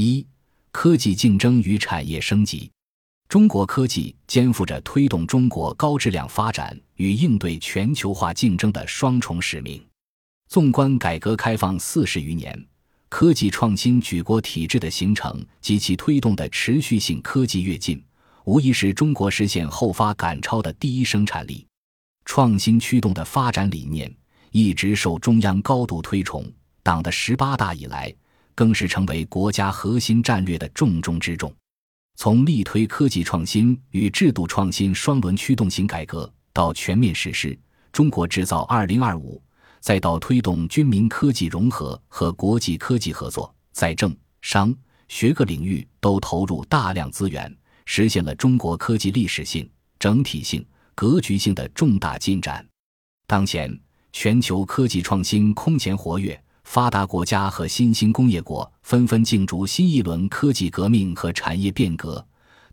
一、科技竞争与产业升级。中国科技肩负着推动中国高质量发展与应对全球化竞争的双重使命。纵观改革开放四十余年，科技创新举国体制的形成及其推动的持续性科技跃进，无疑是中国实现后发赶超的第一生产力。创新驱动的发展理念一直受中央高度推崇，党的十八大以来，更是成为国家核心战略的重中之重。从力推科技创新与制度创新双轮驱动型改革，到全面实施“中国制造二零二五”，再到推动军民科技融合和国际科技合作，在政、商、学各领域都投入大量资源，实现了中国科技历史性、整体性、格局性的重大进展。当前，全球科技创新空前活跃。发达国家和新兴工业国纷纷竞逐新一轮科技革命和产业变革，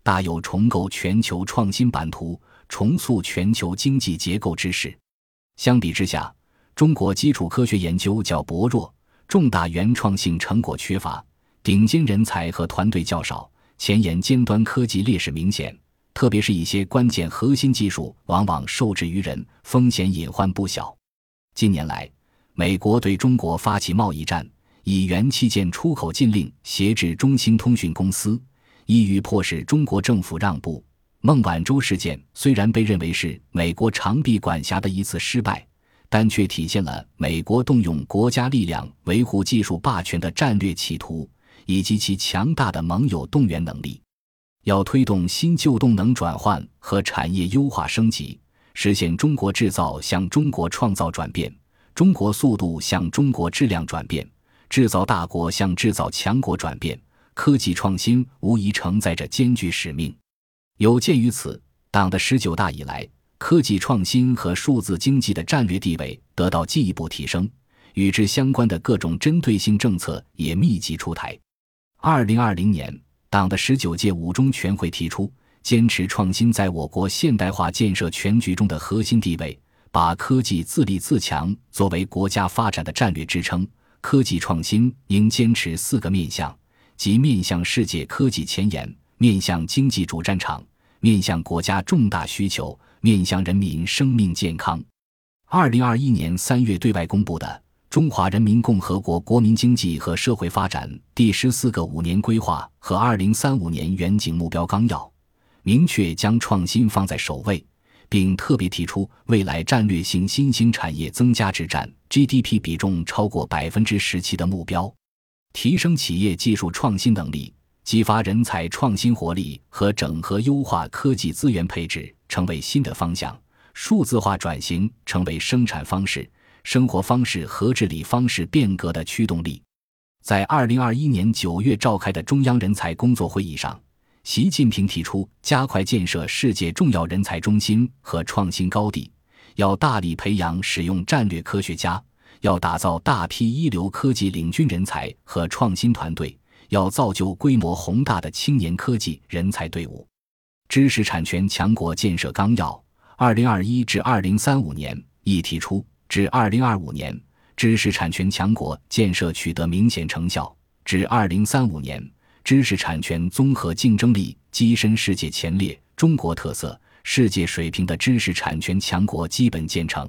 大有重构全球创新版图、重塑全球经济结构之势。相比之下，中国基础科学研究较薄弱，重大原创性成果缺乏，顶尖人才和团队较少，前沿尖端科技劣势明显。特别是一些关键核心技术往往受制于人，风险隐患不小。近年来，美国对中国发起贸易战，以元器件出口禁令挟制中兴通讯公司，意欲迫使中国政府让步。孟晚舟事件虽然被认为是美国长臂管辖的一次失败，但却体现了美国动用国家力量维护技术霸权的战略企图，以及其强大的盟友动员能力。要推动新旧动能转换和产业优化升级，实现中国制造向中国创造转变。中国速度向中国质量转变，制造大国向制造强国转变，科技创新无疑承载着艰巨使命。有鉴于此，党的十九大以来，科技创新和数字经济的战略地位得到进一步提升，与之相关的各种针对性政策也密集出台。二零二零年，党的十九届五中全会提出，坚持创新在我国现代化建设全局中的核心地位。把科技自立自强作为国家发展的战略支撑，科技创新应坚持四个面向，即面向世界科技前沿、面向经济主战场、面向国家重大需求、面向人民生命健康。二零二一年三月对外公布的《中华人民共和国国民经济和社会发展第十四个五年规划和二零三五年远景目标纲要》，明确将创新放在首位。并特别提出，未来战略性新兴产业增加值占 GDP 比重超过百分之十七的目标，提升企业技术创新能力，激发人才创新活力和整合优化科技资源配置成为新的方向，数字化转型成为生产方式、生活方式和治理方式变革的驱动力。在二零二一年九月召开的中央人才工作会议上。习近平提出，加快建设世界重要人才中心和创新高地，要大力培养使用战略科学家，要打造大批一流科技领军人才和创新团队，要造就规模宏大的青年科技人才队伍。知识产权强国建设纲要（二零二一至二零三五年）亦提出，至二零二五年，知识产权强国建设取得明显成效；至二零三五年。知识产权综合竞争力跻身世界前列，中国特色、世界水平的知识产权强国基本建成。